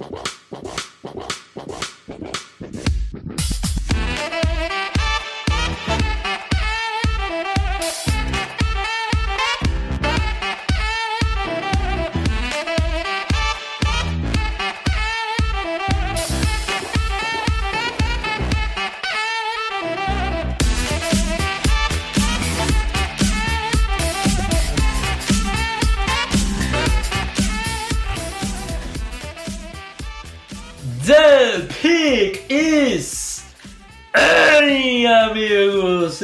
The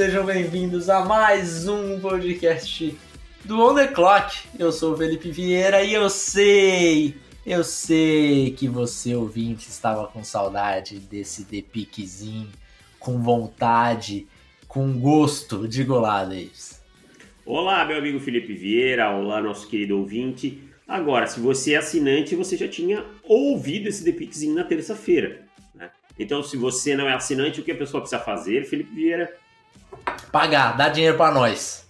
Sejam bem-vindos a mais um podcast do On The Clock. Eu sou o Felipe Vieira e eu sei, eu sei que você, ouvinte, estava com saudade desse The Pickzinho, com vontade, com gosto de Davis. Olá, meu amigo Felipe Vieira, olá, nosso querido ouvinte. Agora, se você é assinante, você já tinha ouvido esse The Pixinho na terça-feira. Né? Então, se você não é assinante, o que a pessoa precisa fazer, Felipe Vieira? Pagar, dar dinheiro para nós.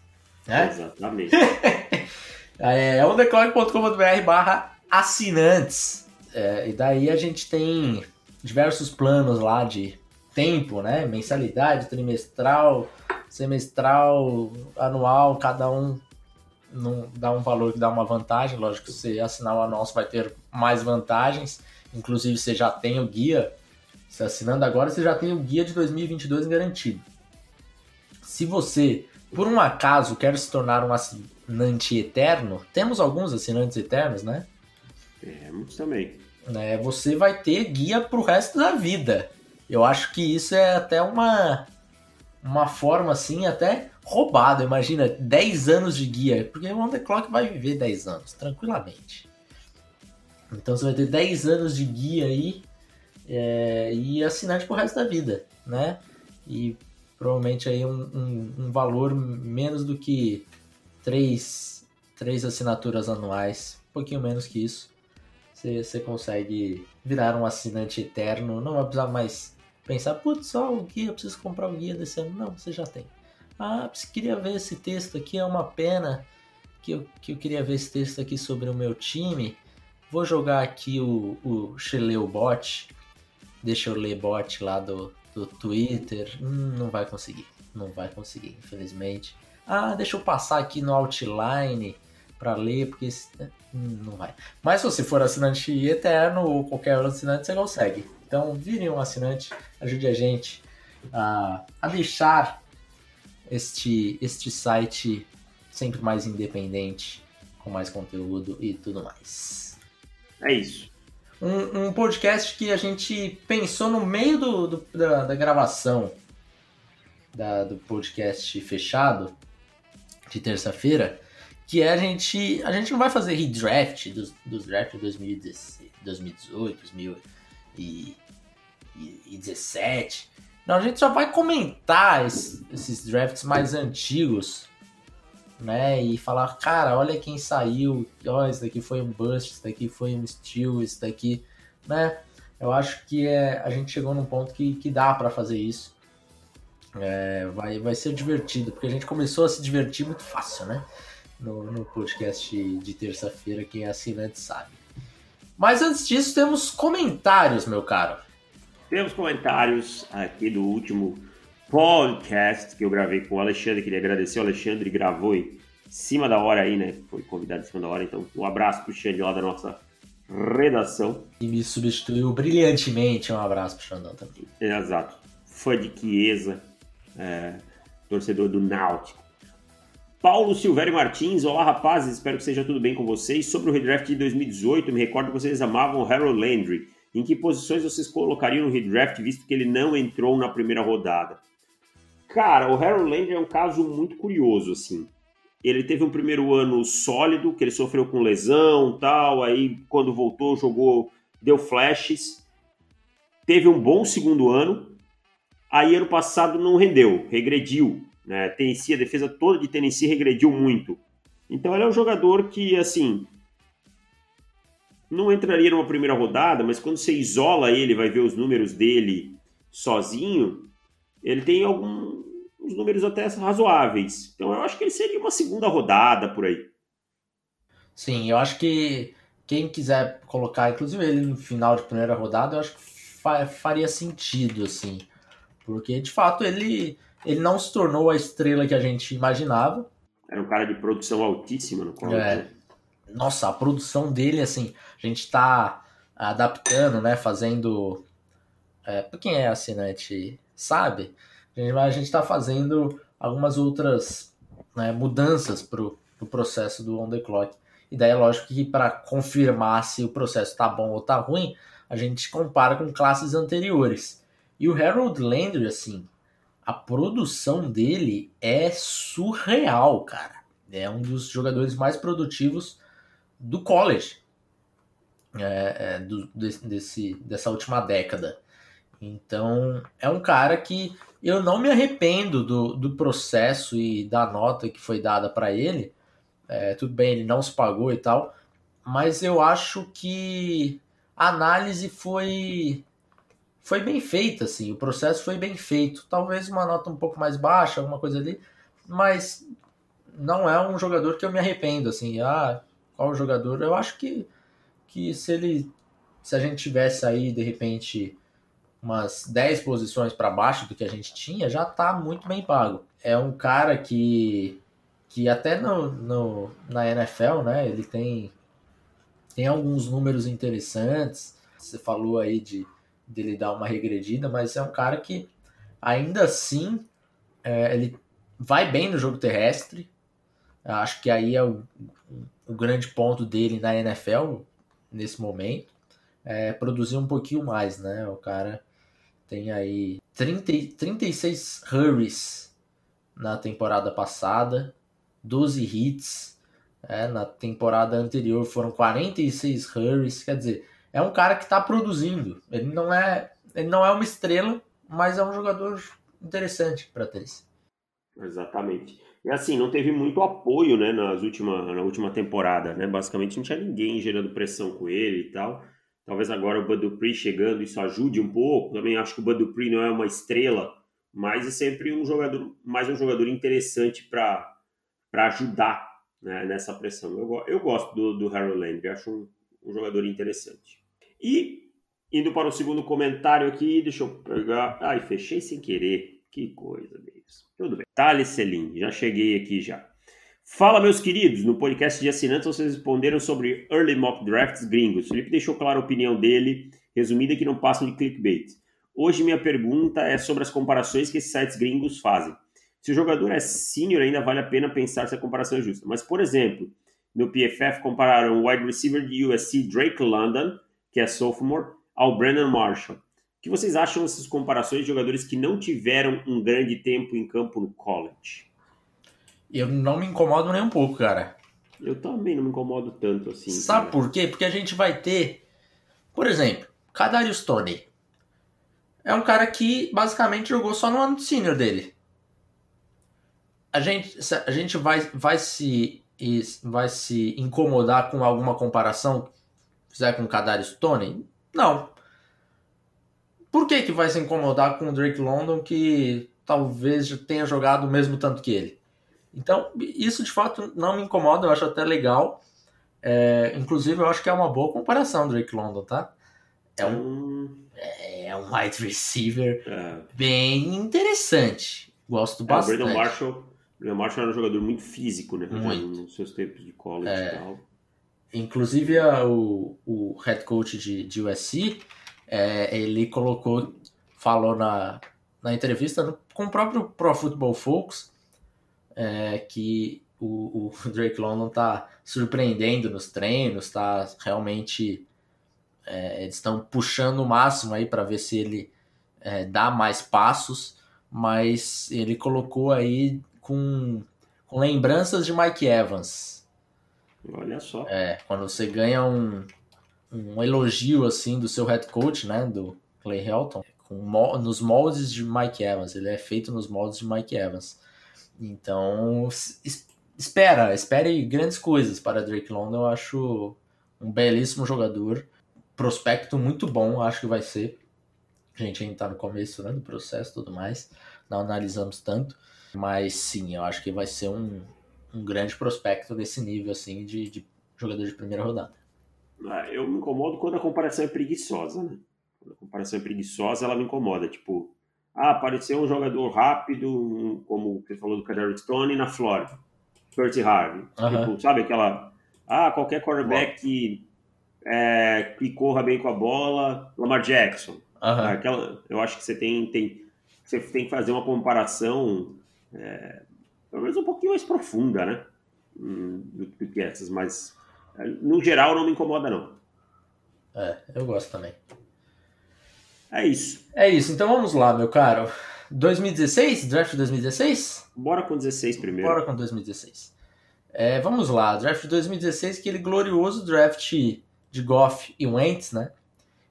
Né? Exatamente. é ondeclock.com.br barra assinantes. É, e daí a gente tem diversos planos lá de tempo, né? Mensalidade, trimestral, semestral, anual, cada um não dá um valor que dá uma vantagem. Lógico que você assinar o anúncio vai ter mais vantagens. Inclusive, você já tem o guia. Se assinando agora, você já tem o guia de 2022 garantido. Se você, por um acaso, quer se tornar um assinante eterno, temos alguns assinantes eternos, né? Temos também. É, você vai ter guia pro resto da vida. Eu acho que isso é até uma, uma forma, assim, até roubado. Imagina, 10 anos de guia, porque o On The Clock vai viver 10 anos, tranquilamente. Então você vai ter 10 anos de guia aí é, e assinante pro resto da vida, né? E provavelmente aí um, um, um valor menos do que 3, 3 assinaturas anuais, um pouquinho menos que isso. Você, consegue virar um assinante eterno, não vai precisar mais pensar, putz, só o guia, preciso comprar o guia desse ano. Não, você já tem. Ah, queria ver esse texto aqui, é uma pena que eu, que eu queria ver esse texto aqui sobre o meu time. Vou jogar aqui o, o Sheleu Bot. Deixa eu ler bot lá do, do Twitter. Hum, não vai conseguir. Não vai conseguir, infelizmente. Ah, deixa eu passar aqui no Outline para ler, porque hum, não vai. Mas se você for assinante eterno ou qualquer outro assinante, você consegue. Então, vire um assinante, ajude a gente a, a deixar este, este site sempre mais independente, com mais conteúdo e tudo mais. É isso. Um, um podcast que a gente pensou no meio do, do da, da, gravação da, do podcast fechado de terça-feira, que é a gente. A gente não vai fazer redraft dos, dos drafts de 2018, 2017. Não, a gente só vai comentar esses drafts mais antigos, né? E falar, cara, olha quem saiu, ó, esse daqui foi um bust, esse daqui foi um steal, esse daqui, né? Eu acho que é, a gente chegou num ponto que, que dá para fazer isso. É, vai, vai ser divertido, porque a gente começou a se divertir muito fácil, né? No, no podcast de terça-feira, quem é assinante sabe. Mas antes disso, temos comentários, meu caro. Temos comentários aqui do último podcast que eu gravei com o Alexandre. Queria agradecer o Alexandre, gravou em cima da hora aí, né? Foi convidado em cima da hora. Então, um abraço pro Xande lá da nossa redação. E me substituiu brilhantemente. Um abraço pro Xandão também. Exato. Fã de Chiesa, é, torcedor do Náutico. Paulo Silvério Martins, olá rapazes, espero que seja tudo bem com vocês. Sobre o redraft de 2018, me recordo que vocês amavam o Harold Landry. Em que posições vocês colocariam no redraft, visto que ele não entrou na primeira rodada? Cara, o Harold Landry é um caso muito curioso, assim. Ele teve um primeiro ano sólido, que ele sofreu com lesão tal, aí quando voltou jogou, deu flashes. Teve um bom segundo ano, aí ano passado não rendeu, regrediu. Né? Tennessee, a defesa toda de Tennessee regrediu muito. Então ele é um jogador que, assim, não entraria numa primeira rodada, mas quando você isola ele, vai ver os números dele sozinho, ele tem alguns números até razoáveis. Então eu acho que ele seria uma segunda rodada por aí. Sim, eu acho que quem quiser colocar, inclusive ele no final de primeira rodada, eu acho que fa faria sentido, assim. Porque, de fato, ele, ele não se tornou a estrela que a gente imaginava. Era um cara de produção altíssima no college. É. Nossa, a produção dele, assim, a gente está adaptando, né? Fazendo. É, quem é assinante sabe, a gente está fazendo algumas outras né, mudanças para o pro processo do on the clock. E daí é lógico que para confirmar se o processo está bom ou está ruim, a gente compara com classes anteriores. E o Harold Landry, assim, a produção dele é surreal, cara. É um dos jogadores mais produtivos do college é, é, do, desse, dessa última década. Então, é um cara que eu não me arrependo do, do processo e da nota que foi dada para ele. É, tudo bem, ele não se pagou e tal, mas eu acho que a análise foi foi bem feita, assim, o processo foi bem feito. Talvez uma nota um pouco mais baixa, alguma coisa ali, mas não é um jogador que eu me arrependo, assim, ah, qual jogador? Eu acho que, que se ele se a gente tivesse aí de repente umas 10 posições para baixo do que a gente tinha, já está muito bem pago. É um cara que, que até no, no, na NFL, né, ele tem, tem alguns números interessantes. Você falou aí de dele dar uma regredida, mas é um cara que ainda assim é, ele vai bem no jogo terrestre. Acho que aí é o, o grande ponto dele na NFL nesse momento. É produzir um pouquinho mais, né? O cara tem aí 30, 36 hurries na temporada passada, 12 hits. É, na temporada anterior foram 46 hurries. Quer dizer, é um cara que está produzindo. Ele não é, ele não é uma estrela, mas é um jogador interessante para ter. Exatamente. E assim, não teve muito apoio, né, nas última, na última temporada, né? Basicamente não tinha ninguém gerando pressão com ele e tal. Talvez agora o Bud Dupree chegando isso ajude um pouco. Também acho que o Bud Dupree não é uma estrela, mas é sempre um jogador, mais um jogador interessante para ajudar né, nessa pressão. Eu, eu gosto do, do Harold Landry, acho um, um jogador interessante. E indo para o segundo comentário aqui, deixa eu pegar. Ai, fechei sem querer. Que coisa, amigos. Tudo bem. Thales Selim, já cheguei aqui já. Fala, meus queridos. No podcast de assinantes, vocês responderam sobre early mock drafts gringos. Felipe deixou clara a opinião dele, resumida que não passam de clickbait. Hoje, minha pergunta é sobre as comparações que esses sites gringos fazem. Se o jogador é senior, ainda vale a pena pensar se a comparação é justa. Mas, por exemplo, no PFF compararam o wide receiver de USC Drake London, que é sophomore, ao Brandon Marshall. O que vocês acham dessas comparações de jogadores que não tiveram um grande tempo em campo no college? Eu não me incomodo nem um pouco, cara. Eu também não me incomodo tanto assim. Sabe cara. por quê? Porque a gente vai ter, por exemplo, Kadarius Tony. É um cara que basicamente jogou só no ano senior dele. A gente, a gente vai, vai, se, vai se incomodar com alguma comparação fizer com Kadarius Tony? Não. Por que, que vai se incomodar com o Drake London que talvez tenha jogado o mesmo tanto que ele? Então, isso de fato não me incomoda, eu acho até legal. É, inclusive, eu acho que é uma boa comparação, Drake London, tá? É um, é um wide receiver é. bem interessante. Gosto é, bastante. O Brandon Marshall, Brandon Marshall era um jogador muito físico, né? Muito. Nos seus tempos de college é, e tal. Inclusive, a, o, o head coach de, de USC, é, ele colocou, falou na, na entrevista no, com o próprio Pro Football Focus, é, que o, o, Drake London está surpreendendo nos treinos, está realmente é, eles estão puxando o máximo aí para ver se ele é, dá mais passos, mas ele colocou aí com, com lembranças de Mike Evans. Olha só. É, quando você ganha um, um elogio assim do seu head coach, né, do Clay Helton, com, nos moldes de Mike Evans, ele é feito nos moldes de Mike Evans. Então, espera, espere grandes coisas para Drake London. Eu acho um belíssimo jogador, prospecto muito bom, acho que vai ser. A gente ainda está no começo né, do processo e tudo mais, não analisamos tanto, mas sim, eu acho que vai ser um, um grande prospecto desse nível assim de, de jogador de primeira rodada. Ah, eu me incomodo quando a comparação é preguiçosa, né? Quando a comparação é preguiçosa, ela me incomoda. Tipo, ah, apareceu um jogador rápido, como você falou do Kadarius Stone, na Flórida. Percy Harvey. Tipo, sabe aquela... Ah, qualquer quarterback que, é, que corra bem com a bola, Lamar Jackson. Aquela, eu acho que você tem, tem, você tem que fazer uma comparação é, pelo menos um pouquinho mais profunda, né? Hum, do, do que essas, mas no geral não me incomoda, não. É, eu gosto também. É isso. É isso, então vamos lá, meu caro. 2016? Draft 2016? Bora com 16 primeiro. Bora com 2016. É, vamos lá, draft 2016, aquele glorioso draft de Goff e Wentz, né?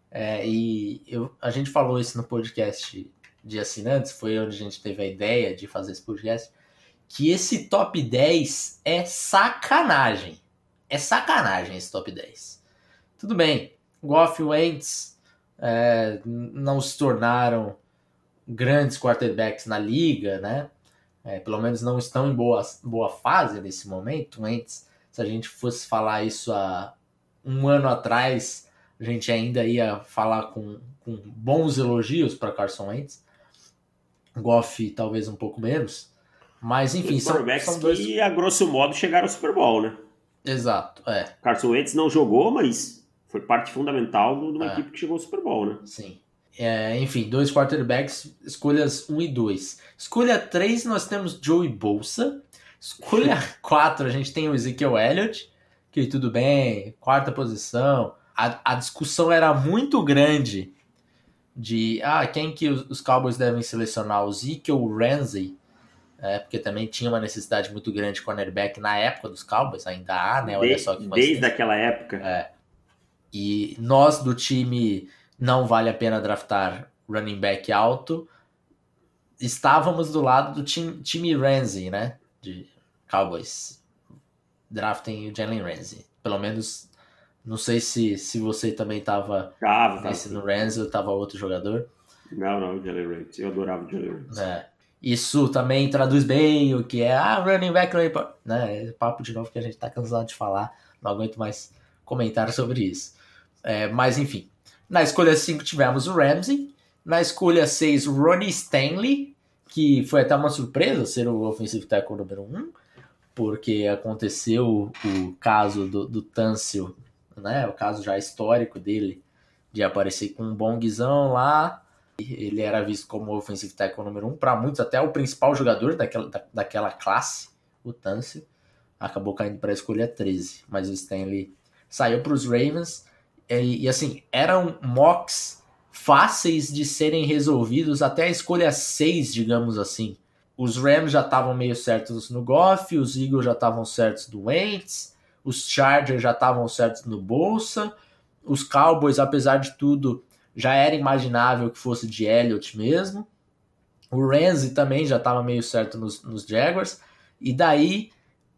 É, e eu, a gente falou isso no podcast de assinantes, foi onde a gente teve a ideia de fazer esse podcast, que esse top 10 é sacanagem. É sacanagem esse top 10. Tudo bem, Goff e Wentz é, não se tornaram grandes quarterbacks na liga, né? É, pelo menos não estão em boa, boa fase nesse momento. Wentz, se a gente fosse falar isso há um ano atrás, a gente ainda ia falar com, com bons elogios para Carson Wentz. Goff talvez um pouco menos. Mas enfim, são, são dois... que a grosso modo chegaram ao Super Bowl, né? Exato, é. Carson Wentz não jogou, mas foi parte fundamental de uma é. equipe que chegou ao Super Bowl, né? Sim. É, enfim, dois quarterbacks, escolhas 1 e 2. Escolha 3, nós temos Joey Bolsa. Escolha 4, a gente tem o Ezekiel Elliott, que tudo bem, quarta posição. A, a discussão era muito grande de ah, quem que os, Cowboys devem selecionar, o Zeke ou o Ramsey é, porque também tinha uma necessidade muito grande de cornerback na época dos Cowboys, ainda há, né? Olha desde, só que Desde aquela época. É. E nós do time não vale a pena draftar running back alto. Estávamos do lado do time, time Ramsey, né? De Cowboys. Draftem o Jalen Ramsey. Pelo menos, não sei se, se você também estava nesse no Ramsey ou estava outro jogador. Não, não, o Jalen Ramsey. Eu adorava o Jalen Ramsey. É. Isso também traduz bem o que é ah, running back, running back. Né? Papo de novo que a gente tá cansado de falar, não aguento mais comentar sobre isso. É, mas enfim, na escolha 5 tivemos o Ramsey, na escolha 6 o Ronnie Stanley, que foi até uma surpresa ser o offensive tackle número 1, um, porque aconteceu o caso do, do Tâncio, né? o caso já histórico dele, de aparecer com um bom guizão lá, ele era visto como offensive tackle número um, para muitos até o principal jogador daquela, da, daquela classe, o Tâncio. Acabou caindo para a escolha 13, mas o Stanley saiu para os Ravens. E, e, assim, eram mocks fáceis de serem resolvidos até a escolha 6, digamos assim. Os Rams já estavam meio certos no Goff, os Eagles já estavam certos no Wentz, os Chargers já estavam certos no Bolsa, os Cowboys, apesar de tudo, já era imaginável que fosse de Elliott mesmo. O Ramsey também já estava meio certo nos, nos Jaguars. E daí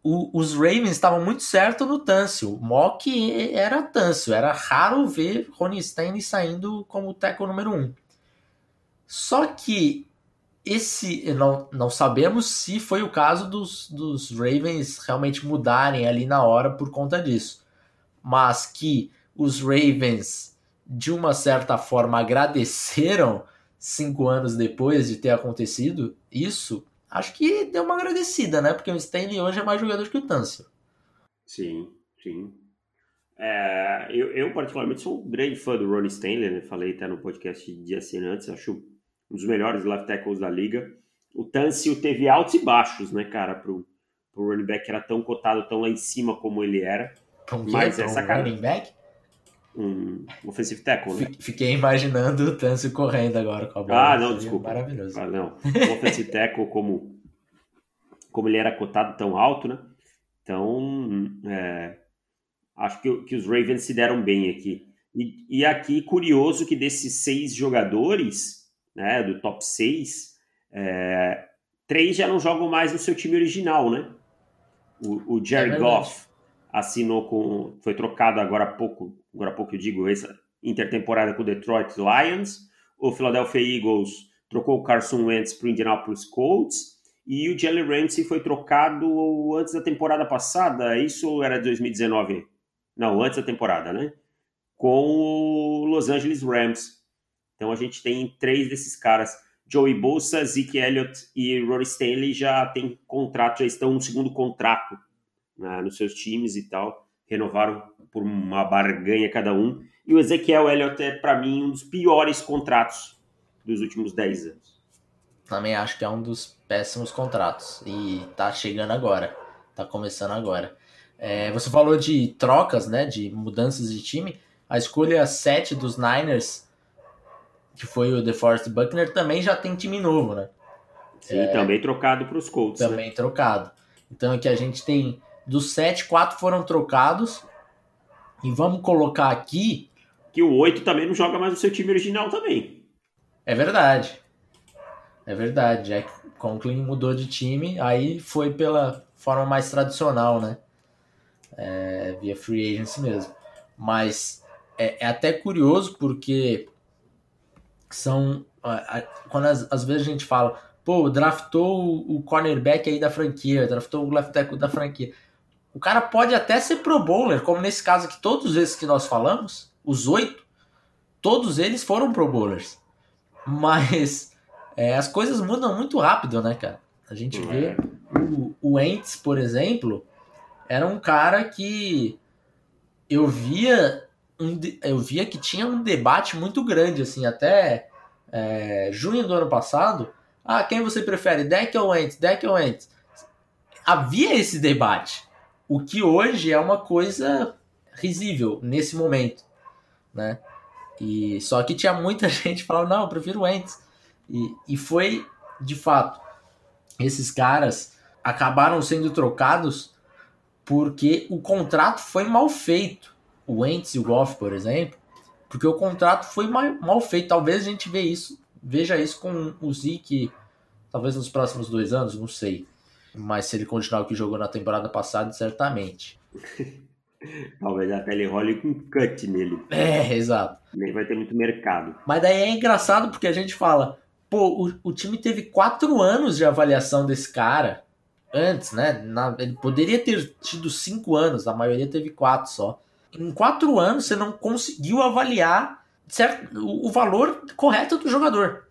o, os Ravens estavam muito certo no Tâncio. O Mock era Tâncio. Era raro ver Ronnie Stanley saindo como tackle número um. Só que esse não, não sabemos se foi o caso dos, dos Ravens realmente mudarem ali na hora por conta disso. Mas que os Ravens de uma certa forma, agradeceram cinco anos depois de ter acontecido isso, acho que deu uma agradecida, né? Porque o Stanley hoje é mais jogador que o Tâncio. Sim, sim. É, eu, eu, particularmente, sou um grande fã do Ronnie Stanley, né? Falei até no podcast de assinantes, acho um dos melhores left tackles da liga. O Tâncio teve altos e baixos, né, cara, pro, pro running back que era tão cotado, tão lá em cima como ele era. Mas essa cara... running back? Um offensive tackle, né? Fiquei imaginando o Tâncio correndo agora com a bola. Ah, não, desculpa. Maravilhoso. Ah, não. O offensive tackle, como, como ele era cotado tão alto, né? Então, é, acho que, que os Ravens se deram bem aqui. E, e aqui, curioso que desses seis jogadores, né, do top seis, é, três já não jogam mais no seu time original, né? O, o Jared é Goff assinou com. Foi trocado agora há pouco, agora há pouco eu digo, essa intertemporada com o Detroit Lions. O Philadelphia Eagles trocou o Carson Wentz para o Indianapolis Colts. E o Jalen Ramsey foi trocado antes da temporada passada. Isso era 2019? Não, antes da temporada, né? Com o Los Angeles Rams. Então a gente tem três desses caras. Joey Bolsa, Zeke Elliott e Rory Stanley já têm contrato, já estão no segundo contrato né, nos seus times e tal. Renovaram por uma barganha cada um. E o Ezequiel Elliott é, para mim, um dos piores contratos dos últimos 10 anos. Também acho que é um dos péssimos contratos. E tá chegando agora. Tá começando agora. É, você falou de trocas, né? De mudanças de time. A escolha 7 dos Niners, que foi o DeForest Buckner, também já tem time novo, né? Sim, é, também trocado para os Colts. Né? Também né? trocado. Então aqui a gente tem dos 7, 4 foram trocados. E vamos colocar aqui que o 8 também não joga mais no seu time original também. É verdade. É verdade. Jack Conklin mudou de time, aí foi pela forma mais tradicional, né? É, via free agency mesmo. Mas é, é até curioso porque são. Quando às, vezes a gente fala, pô, draftou o, o cornerback aí da franquia, draftou o left tackle da franquia. O cara pode até ser pro bowler, como nesse caso aqui, todos esses que nós falamos, os oito, todos eles foram Pro Bowlers. Mas é, as coisas mudam muito rápido, né, cara? A gente vê é. o, o Ents, por exemplo, era um cara que eu via um, eu via que tinha um debate muito grande, assim, até é, junho do ano passado. Ah, quem você prefere, Deck ou Ents? Deck ou Ents? Havia esse debate, o que hoje é uma coisa risível nesse momento né? E só que tinha muita gente falando, não, eu prefiro Ents. E, e foi, de fato, esses caras acabaram sendo trocados porque o contrato foi mal feito. O Ents e o Goff, por exemplo, porque o contrato foi mal, mal feito. Talvez a gente veja isso, veja isso com o Zeke, talvez nos próximos dois anos, não sei. Mas se ele continuar o que jogou na temporada passada, certamente. Talvez até ele role com cut nele. É, exato. Nem vai ter muito mercado. Mas daí é engraçado porque a gente fala, pô, o, o time teve quatro anos de avaliação desse cara antes, né? Na, ele poderia ter tido cinco anos, a maioria teve quatro só. Em quatro anos você não conseguiu avaliar certo, o, o valor correto do jogador.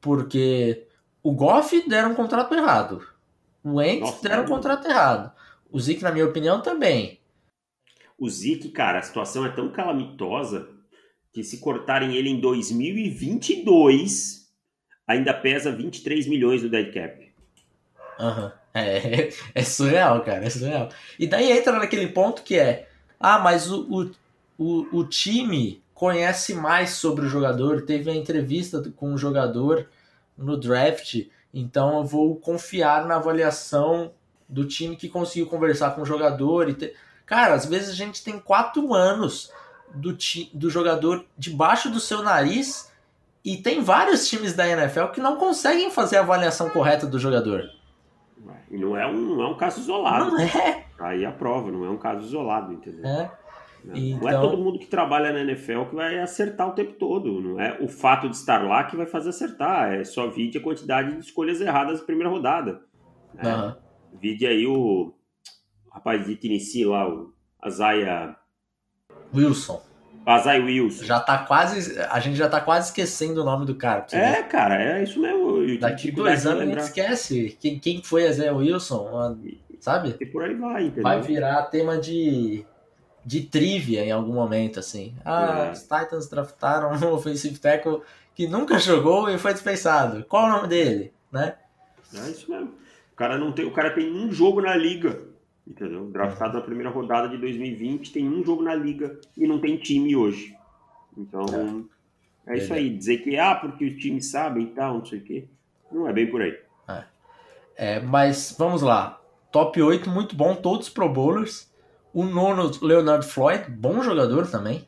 Porque o Goff deram um contrato errado. O Wentz deram um contrato errado. O Zeke, na minha opinião, também. O Zeke, cara, a situação é tão calamitosa que se cortarem ele em 2022, ainda pesa 23 milhões do dead cap. Aham. Uhum. É, é surreal, cara, é surreal. E daí entra naquele ponto que é, ah, mas o, o, o, o time conhece mais sobre o jogador, teve a entrevista com o jogador no draft, então eu vou confiar na avaliação do time que conseguiu conversar com o jogador e ter... Cara, às vezes a gente tem quatro anos do, ti, do jogador debaixo do seu nariz e tem vários times da NFL que não conseguem fazer a avaliação correta do jogador. E não é um, não é um caso isolado. Não é. Aí a prova, não é um caso isolado, entendeu? É. Não, então... não é todo mundo que trabalha na NFL que vai acertar o tempo todo. Não é o fato de estar lá que vai fazer acertar. É só vide a quantidade de escolhas erradas na primeira rodada. Uhum. Vide aí o, rapaz de Tennessee lá, o Azaia Wilson. Azai Wilson. Já tá quase. A gente já tá quase esquecendo o nome do cara. É, ver. cara, é isso mesmo. Daqui dois anos a gente esquece quem, quem foi Azai Wilson, sabe? E por aí vai, entendeu? Vai virar tema de, de trivia em algum momento, assim. Ah, é. os Titans draftaram um offensive tackle que nunca jogou e foi dispensado. Qual o nome dele, né? É isso mesmo. O cara, não tem, o cara tem um jogo na liga entendeu? Draftado na primeira rodada de 2020, tem um jogo na liga e não tem time hoje. Então, é, é isso aí. Dizer que, ah, porque os times sabem e tal, não sei o quê, não é bem por aí. É. é. mas vamos lá. Top 8, muito bom, todos pro bowlers. O nono, Leonard Floyd, bom jogador também.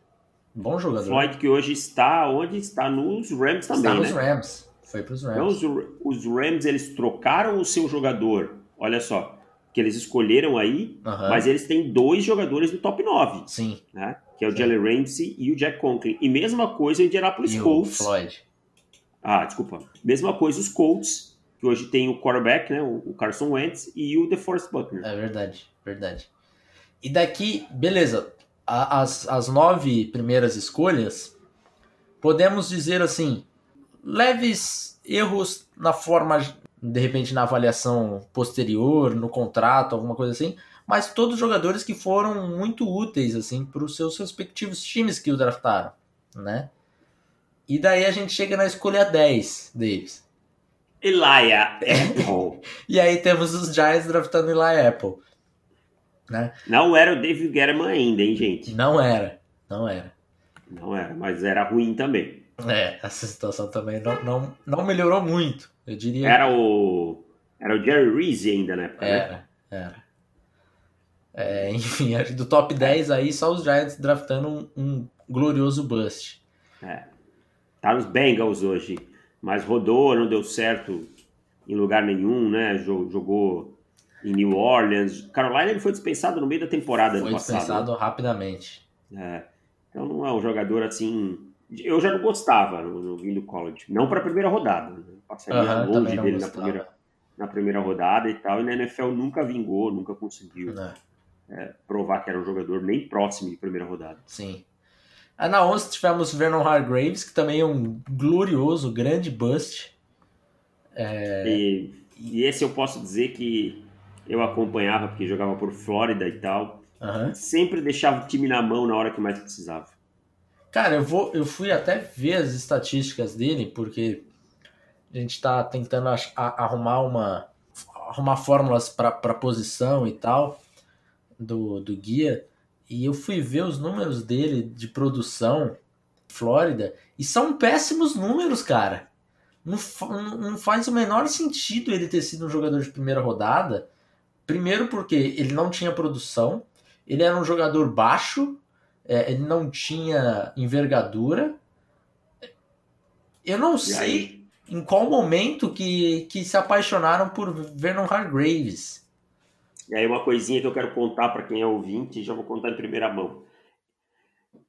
Bom jogador. Floyd que hoje está onde? Está nos Rams também, Está nos né? Rams. Foi pros Rams. Então, os, os Rams, eles trocaram o seu jogador. Olha só, que eles escolheram aí, mas eles têm dois jogadores do top 9. Sim. Né? Que é o Jalen Ramsey e o Jack Conklin. E mesma coisa o Indianapolis e Colts. O Floyd. Ah, desculpa. Mesma coisa os Colts, que hoje tem o quarterback, né? O Carson Wentz e o DeForest Buckner. É verdade, verdade. E daqui, beleza. as, as nove primeiras escolhas, podemos dizer assim, leves erros na forma, de repente na avaliação posterior, no contrato, alguma coisa assim, mas todos jogadores que foram muito úteis assim para os seus respectivos times que o draftaram, né? E daí a gente chega na escolha 10 deles. Elijah Apple. e aí temos os Giants draftando Elijah Apple. Né? Não era o David Guerrero ainda, hein, gente? Não era, não era. Não era, mas era ruim também. É, essa situação também não, não, não melhorou muito, eu diria. Era o. Era o Jerry Reese ainda na época. Era, né? era. É, enfim, do top 10 aí, só os Giants draftando um, um glorioso bust. É. Tá nos Bengals hoje, mas rodou, não deu certo em lugar nenhum, né? Jogou em New Orleans. Carolina ele foi dispensado no meio da temporada foi passado. Foi dispensado rapidamente. É. Então não é um jogador assim. Eu já não gostava no, no vindo college. Não para a primeira rodada. Né? Passaria uhum, longe dele na primeira, na primeira rodada e tal. E na NFL nunca vingou, nunca conseguiu é, provar que era um jogador nem próximo de primeira rodada. Sim. Aí na 11 tivemos Vernon Hargraves, que também é um glorioso, grande bust. É... E, e, esse eu posso dizer que eu acompanhava, porque jogava por Flórida e tal. Uhum. Sempre deixava o time na mão na hora que mais precisava. Cara, eu, vou, eu fui até ver as estatísticas dele, porque a gente está tentando arrumar uma arrumar fórmulas para posição e tal do, do guia e eu fui ver os números dele de produção Flórida e são péssimos números, cara. Não, não faz o menor sentido ele ter sido um jogador de primeira rodada. Primeiro porque ele não tinha produção, ele era um jogador baixo, é, ele não tinha envergadura. Eu não sei em qual momento que, que se apaixonaram por Vernon Hargraves. E aí uma coisinha que eu quero contar para quem é ouvinte, já vou contar em primeira mão.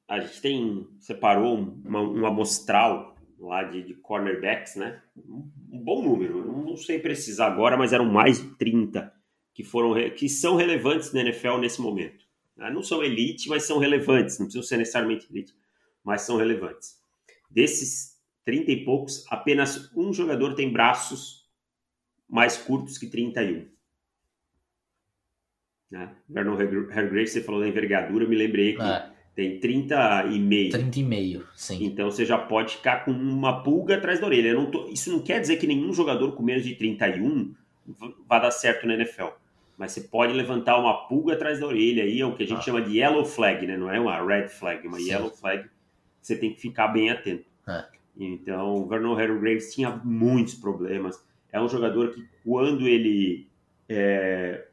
A gente tem separou uma, um amostral lá de, de cornerbacks, né? Um, um bom número, não sei precisar agora, mas eram mais de 30 que foram que são relevantes na NFL nesse momento. Né? Não são elite, mas são relevantes, não precisam ser necessariamente elite, mas são relevantes. Desses 30 e poucos, apenas um jogador tem braços mais curtos que 31. Né? Vernon Hargrave, você falou da envergadura, eu me lembrei que é. tem 30 e meio. 30 e meio, sim. Então você já pode ficar com uma pulga atrás da orelha. Não tô, isso não quer dizer que nenhum jogador com menos de 31 vai dar certo na NFL. Mas você pode levantar uma pulga atrás da orelha aí, é o que a gente ah. chama de yellow flag, né? Não é uma red flag, uma sim. yellow flag. Você tem que ficar bem atento. É. Então, o Vernon Hargraves tinha muitos problemas. É um jogador que, quando ele é,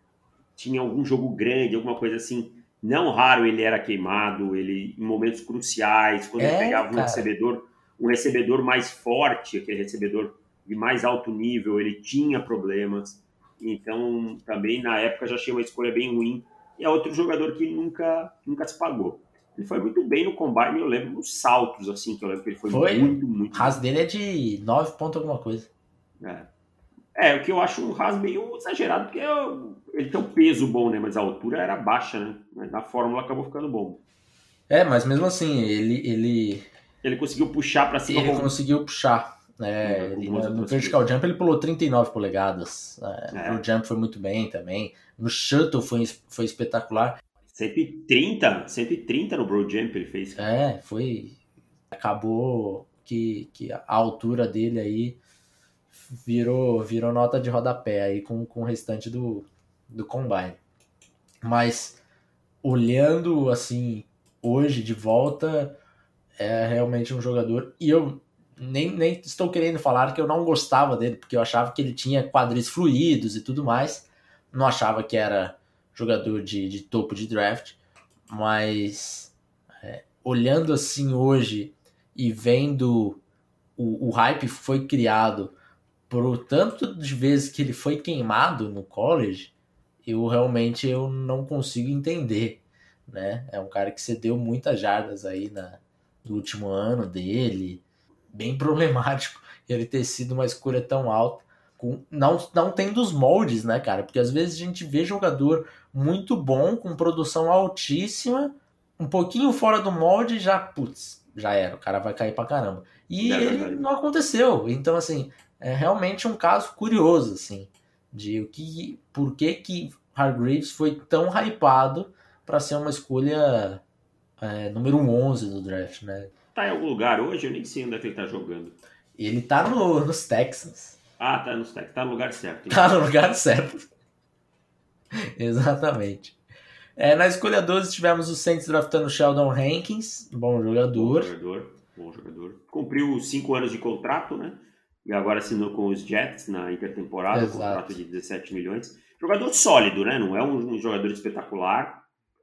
tinha algum jogo grande, alguma coisa assim, não raro ele era queimado, ele em momentos cruciais, quando é, ele pegava um recebedor, um recebedor mais forte, aquele recebedor de mais alto nível, ele tinha problemas. Então, também na época já achei uma escolha bem ruim. E é outro jogador que nunca, nunca se pagou. Ele foi muito bem no combine, eu lembro dos saltos, assim, que eu lembro que ele foi, foi? muito, muito. O ras dele é de 9 pontos alguma coisa. É. É, o que eu acho um ras meio exagerado, porque ele tem um peso bom, né? Mas a altura era baixa, né? Mas na fórmula acabou ficando bom. É, mas mesmo assim, ele. Ele, ele conseguiu puxar para cima. Ele como... conseguiu puxar. É, ele, no, no vertical jump ele pulou 39 polegadas. É, é. No jump foi muito bem também. No shuttle foi, foi espetacular. 130, 130 no bro jump ele fez. É, foi. Acabou que, que a altura dele aí virou, virou nota de rodapé aí com, com o restante do, do Combine. Mas olhando assim, hoje de volta, é realmente um jogador. E eu nem, nem estou querendo falar que eu não gostava dele, porque eu achava que ele tinha quadris fluidos e tudo mais. Não achava que era jogador de, de topo de draft, mas é, olhando assim hoje e vendo o, o hype foi criado por tanto de vezes que ele foi queimado no college, eu realmente eu não consigo entender, né? É um cara que cedeu muitas jardas aí na, no último ano dele, bem problemático ele ter sido uma escolha tão alta, com, não, não tendo os moldes, né, cara? Porque às vezes a gente vê jogador muito bom, com produção altíssima, um pouquinho fora do molde, já, putz, já era, o cara vai cair pra caramba. E É ele não aconteceu. Então, assim, é realmente um caso curioso, assim, de o que, por que que Hargreaves foi tão hypado para ser uma escolha é, número 11 do draft, né? Tá em algum lugar hoje? Eu nem sei onde é que ele tá jogando. Ele tá no, nos Texans. Ah, tá no, tá no lugar certo. Tá no lugar certo. Exatamente. É, na escolha 12 tivemos o Saints draftando Sheldon Hankins, bom Bom jogador. jogador. Bom jogador. Cumpriu cinco anos de contrato, né? E agora assinou com os Jets na intertemporada, um Exato. contrato de 17 milhões. Jogador sólido, né? Não é um, um jogador espetacular,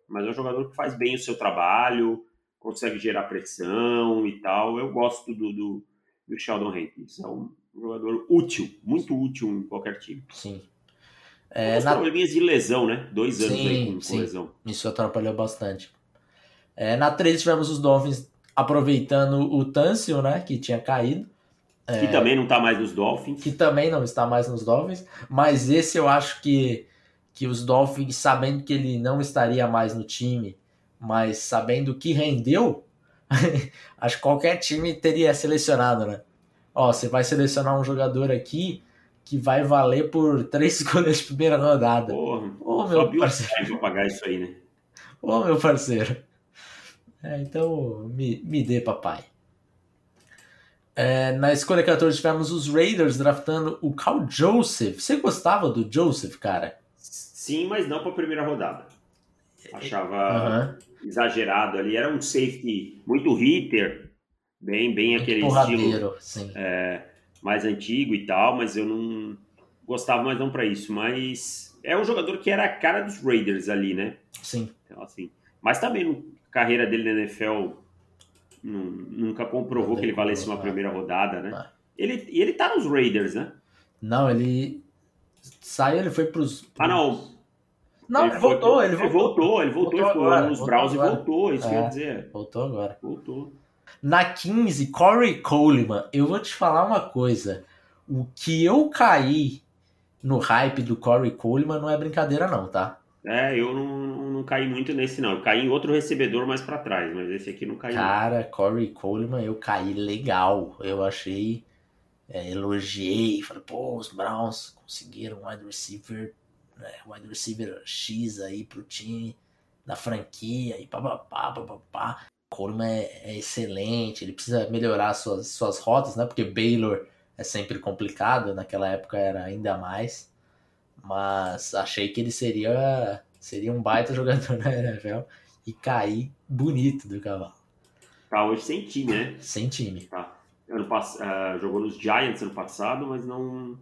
mas é um jogador que faz bem o seu trabalho, consegue gerar pressão e tal. Eu gosto do, do, do Sheldon Hankins. É um jogador útil, muito útil em qualquer time. Sim. É, É, Os na- probleminhas de lesão, né? Dois anos Sim, aí com, com sim. lesão. Isso atrapalhou bastante. É, na 13 tivemos os Dolphins aproveitando o Tâncio, né? Que tinha caído. Que também não tá mais nos Dolphins. que também não está mais nos Dolphins, mas esse eu acho que, que os Dolphins, sabendo que ele não estaria mais no time, mas sabendo que rendeu, acho que qualquer time teria selecionado, né? Ó, você vai selecionar um jogador aqui que vai valer por três escolhas de primeira rodada. Porra, Ô, meu parceiro. Pra pagar isso aí, né? Ô, meu parceiro. É, então, me, me dê, papai. É, na escolha 14 tivemos os Raiders draftando o Cal Joseph. Você gostava do Joseph, cara? Sim, mas não pra primeira rodada. Achava Aham. Exagerado ali. Era um safety muito hitter, bem, bem aquele estilo sim. mais antigo e tal, mas eu não gostava mais não pra isso. Mas é um jogador que era a cara dos Raiders ali, né? Sim. Então, assim, mas também no carreira dele na NFL nu- nunca comprovou que ele valesse uma primeira rodada, né? Ah. Ele, e ele tá nos Raiders, né? Não, ele saiu, ele foi pros. Ah, não. Não, ele voltou, ele Ele voltou. voltou, ele voltou, Voltou e ficou agora, nos voltou Browns agora. e voltou, isso que eu É. ia dizer. Voltou agora. Voltou. Na 15, Corey Coleman, eu vou te falar uma coisa. O que eu caí no hype do Corey Coleman não é brincadeira, não, tá? É, eu não, não, não caí muito nesse, não. Eu caí em outro recebedor mais pra trás, mas esse aqui não caiu. não. Cara, Corey Coleman, eu caí legal. Eu achei, é, elogiei, falei, pô, os Browns conseguiram um wide receiver, né, wide receiver X aí pro time da franquia e papapá, papapá. Coleman é, é excelente, ele precisa melhorar suas, suas rotas, né? Porque Baylor é sempre complicado, naquela época era ainda mais. Mas achei que ele seria, seria um baita jogador na NFL e caí bonito do cavalo. Tá hoje sem time, né? Sem time. Tá. Ano pass... ah, jogou nos Giants ano passado, mas não,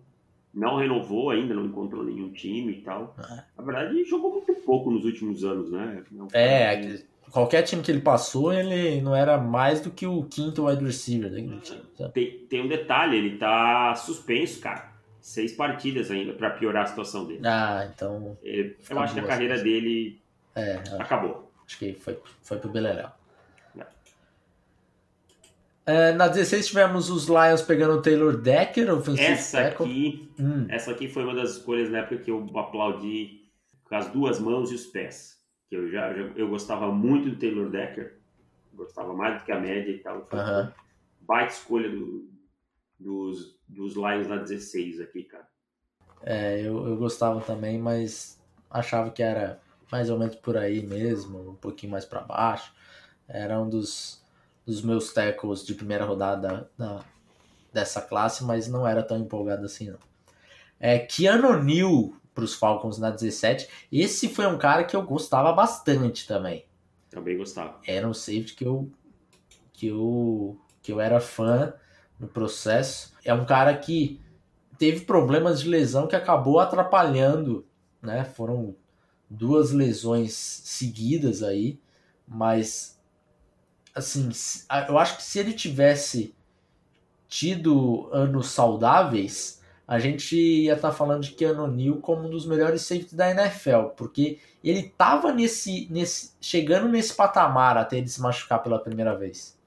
não renovou ainda, não encontrou nenhum time e tal. Ah. Na verdade, jogou muito pouco nos últimos anos, né? É, qualquer time que ele passou, ele não era mais do que o quinto wide receiver daquele time. sabe? Tem, tem um detalhe, ele tá suspenso, cara. Seis partidas ainda pra piorar a situação dele. Ah, então. Ele- eu Fica acho que a carreira dele É, acabou. acho que foi, foi pro Beleléu. É. Na 16 tivemos os Lions pegando o Taylor Decker, offensive Essa tackle. aqui, Hum, essa aqui foi uma das escolhas na época que eu aplaudi com as duas mãos e os pés. Que eu já, já- eu gostava muito do Taylor Decker, gostava mais do que a média e tal. Foi aham. baita escolha do- dos, dos Lions na 16 aqui, cara. É, eu, eu gostava também, mas achava que era mais ou menos por aí mesmo, um pouquinho mais para baixo. Era um dos, dos meus tackles de primeira rodada da, dessa classe, mas não era tão empolgado assim, não. É, Keanu Neal para os Falcons na 17. Esse foi um cara que eu gostava bastante também. Também gostava. Era um safety que eu, que eu, que eu era fã no processo. É um cara que teve problemas de lesão que acabou atrapalhando, né? Foram duas lesões seguidas aí, mas assim, eu acho que se ele tivesse tido anos saudáveis, a gente ia estar falando de Keanu Neal como um dos melhores safeties da NFL, porque ele tava nesse, nesse chegando nesse patamar até ele se machucar pela primeira vez.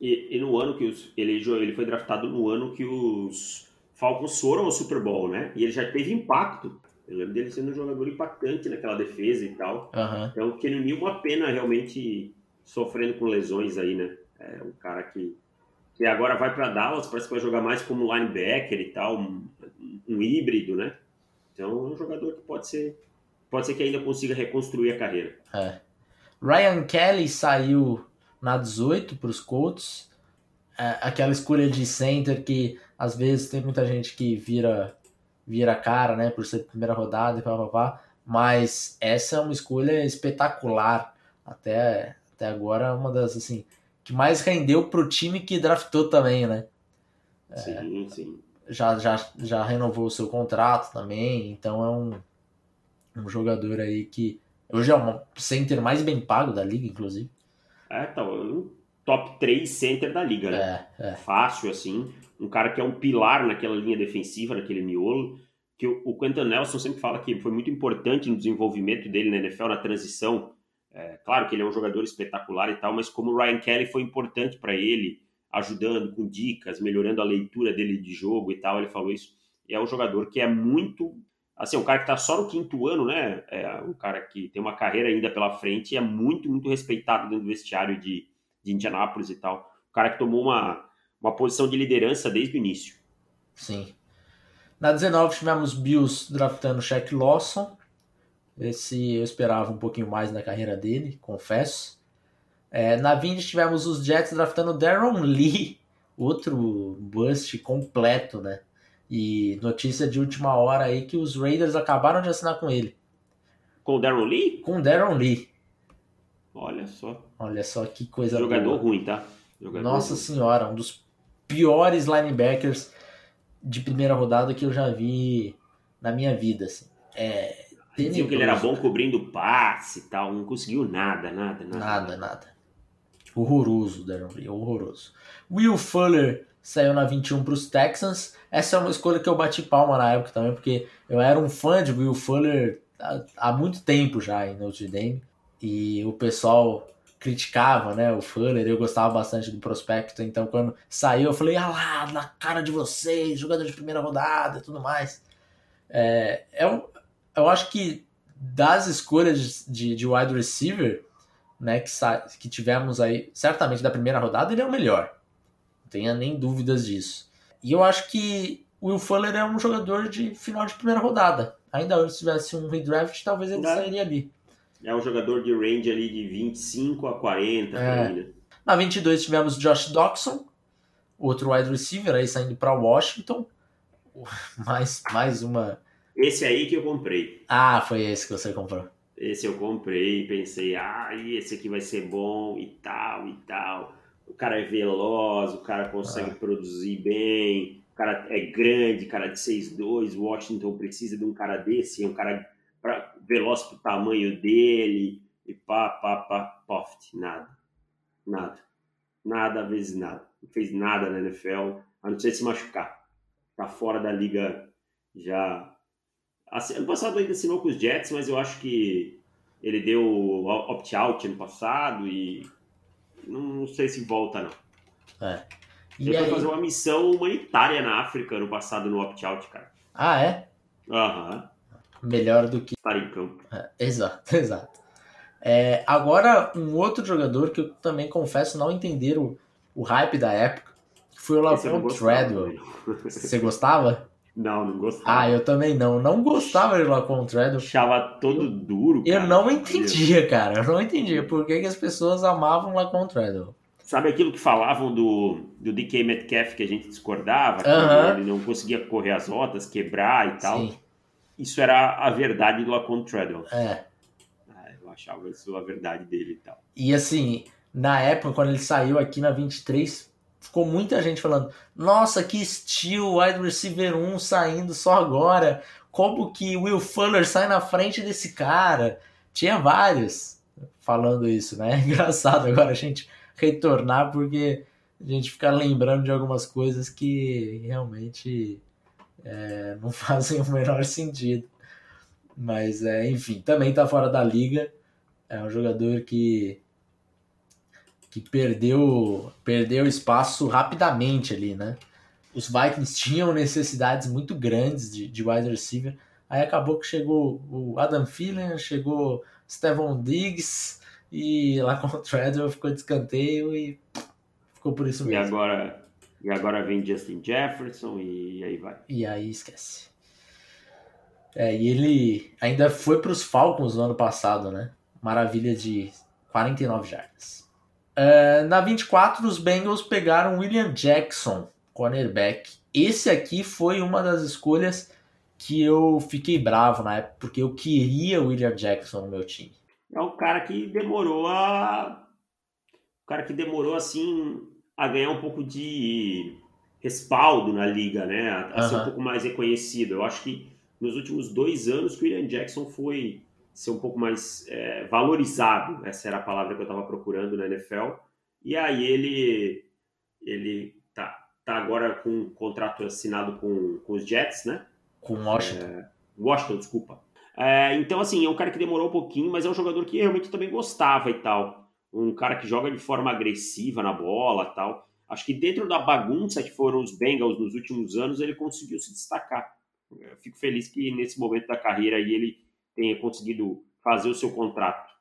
E, e no ano que os, ele, ele foi draftado no ano que os Falcons foram ao Super Bowl, né? E ele já teve impacto. Eu lembro dele sendo um jogador impactante naquela defesa e tal. Aham. Então, o Kenny Neal, uma pena realmente sofrendo com lesões aí, né? É um cara que, que agora vai para Dallas, parece que vai jogar mais como linebacker e tal, um, um híbrido, né? Então é um jogador que pode ser, pode ser que ainda consiga reconstruir a carreira. É. Ryan Kelly saiu na 18 para os Colts. É, aquela escolha de center que às vezes tem muita gente que vira vira cara, né, por ser primeira rodada e pá, mas essa é uma escolha espetacular. Até, até agora, uma das assim que mais rendeu para o time que draftou também, né? Sim, é, sim. Já, já, já renovou o seu contrato também, então é um, um jogador aí que hoje é o center mais bem pago da liga, inclusive. É, tá, um top 3 center da liga, né? É, é. Fácil, assim. Um cara que é um pilar naquela linha defensiva, naquele miolo. Que o, o Quentin Nelson sempre fala que foi muito importante no desenvolvimento dele na NFL, na transição. É, claro que ele é um jogador espetacular e tal, mas como o Ryan Kelly foi importante para ele, ajudando com dicas, melhorando a leitura dele de jogo e tal, ele falou isso. E é um jogador que é muito assim, um cara que está só no quinto ano, né? É um cara que tem uma carreira ainda pela frente e é muito, muito respeitado dentro do vestiário de, de Indianápolis e tal. Um cara que tomou uma, uma posição de liderança desde o início. Sim. Na 19 tivemos Bills draftando Shaq Lawson. Esse eu esperava um pouquinho mais na carreira dele, confesso. É, na 20 tivemos os Jets draftando Darren Lee, outro bust completo, né? E notícia de última hora aí que os Raiders acabaram de assinar com ele. Com o Darren Lee? Com o Darren Lee. Olha só. Olha só que coisa Jogador boa. ruim, tá? Jogador Nossa ruim. senhora, um dos piores linebackers de primeira rodada que eu já vi na minha vida. Assim. É, Diziam que ele era bom cobrindo passe e tal, não conseguiu nada, nada, nada. Nada, nada. Horroroso, Darren Lee, horroroso. Will Fuller saiu na 21 para os Texans. Essa é uma escolha que eu bati palma na época também, porque eu era um fã de Will Fuller há, há muito tempo já em Notre Dame. E o pessoal criticava, né, o Fuller, eu gostava bastante do prospecto, então quando saiu eu falei, ah lá, na cara de vocês, jogador de primeira rodada e tudo mais. É, eu, eu acho que das escolhas de, de wide receiver, né, que, que tivemos aí, certamente da primeira rodada, ele é o melhor tenha nem dúvidas disso. E eu acho que o Will Fuller é um jogador de final de primeira rodada. Ainda hoje, se tivesse um redraft, talvez ele é. sairia ali. É um jogador de range ali de 25 a 40. É. Né? Na 22 tivemos Josh Doxson, outro wide receiver aí saindo para Washington. Mais, mais uma. Esse aí que eu comprei. Ah, foi esse que você comprou. Esse eu comprei, pensei, ah, esse aqui vai ser bom e tal e tal o cara é veloz, o cara consegue ah. produzir bem, o cara é grande, cara de 6'2", Washington precisa de um cara desse, um cara pra, veloz pro tamanho dele, e pá, pá, pá, poft, nada, nada, nada, às vezes nada, não fez nada na NFL, a não ser se machucar, tá fora da liga já, ano passado ainda assinou com os Jets, mas eu acho que ele deu opt-out ano passado e não, não sei se volta, não. É. E Ele aí... foi fazer uma missão humanitária na África no passado no opt-out, cara. Ah, é? Aham. Melhor do que. Estar em campo. É, exato, exato. É, agora, um outro jogador que eu também confesso não entender o, o hype da época, foi o Lavon Treadwell. Você gostava? Não, não gostava. Ah, eu também não. Não gostava de Laquan Treadwell. Achava todo duro, cara. Eu não entendia, cara. Eu não entendia por que, que as pessoas amavam Laquan Treadwell. Sabe aquilo que falavam do, do DK Metcalf que a gente discordava? Que ele não conseguia correr as rotas, quebrar e tal. Sim. Isso era a verdade do Laquan Treadwell. É. Ah, eu achava isso a verdade dele e tal. E assim, na época, quando ele saiu aqui na 23, ficou muita gente falando: nossa, que estilo, wide receiver 1 saindo só agora. Como que Will Fuller sai na frente desse cara? Tinha vários falando isso, né? É engraçado agora a gente retornar porque a gente fica lembrando de algumas coisas que realmente é, não fazem o menor sentido. Mas, é, enfim, também tá fora da liga. É um jogador que que perdeu, perdeu espaço rapidamente ali, né? Os Vikings tinham necessidades muito grandes de, de wide receiver. Aí acabou que chegou o Adam Thielen, chegou Stephon Diggs e lá com o Treadwell ficou de escanteio e ficou por isso mesmo. E agora, e agora vem Justin Jefferson e aí vai. E aí esquece. É, e ele ainda foi para os Falcons no ano passado, né? Maravilha de 49 jardas. Uh, na 24, os Bengals pegaram William Jackson, cornerback. Esse aqui foi uma das escolhas que eu fiquei bravo na época, porque eu queria William Jackson no meu time. É um cara que demorou a. O cara que demorou assim a ganhar um pouco de respaldo na liga, né? A, a ser um pouco mais reconhecido. Eu acho que nos últimos dois anos que o William Jackson foi ser um pouco mais é, valorizado, essa era a palavra que eu estava procurando na NFL. E aí ele ele tá, tá agora com um contrato assinado com, com os Jets, né? Com Washington. É, Washington, desculpa. É, então, assim, é um cara que demorou um pouquinho, mas é um jogador que realmente também gostava e tal. Um cara que joga de forma agressiva na bola tal. Acho que dentro da bagunça que foram os Bengals nos últimos anos, ele conseguiu se destacar. Eu fico feliz que nesse momento da carreira aí ele tenha conseguido fazer o seu contrato.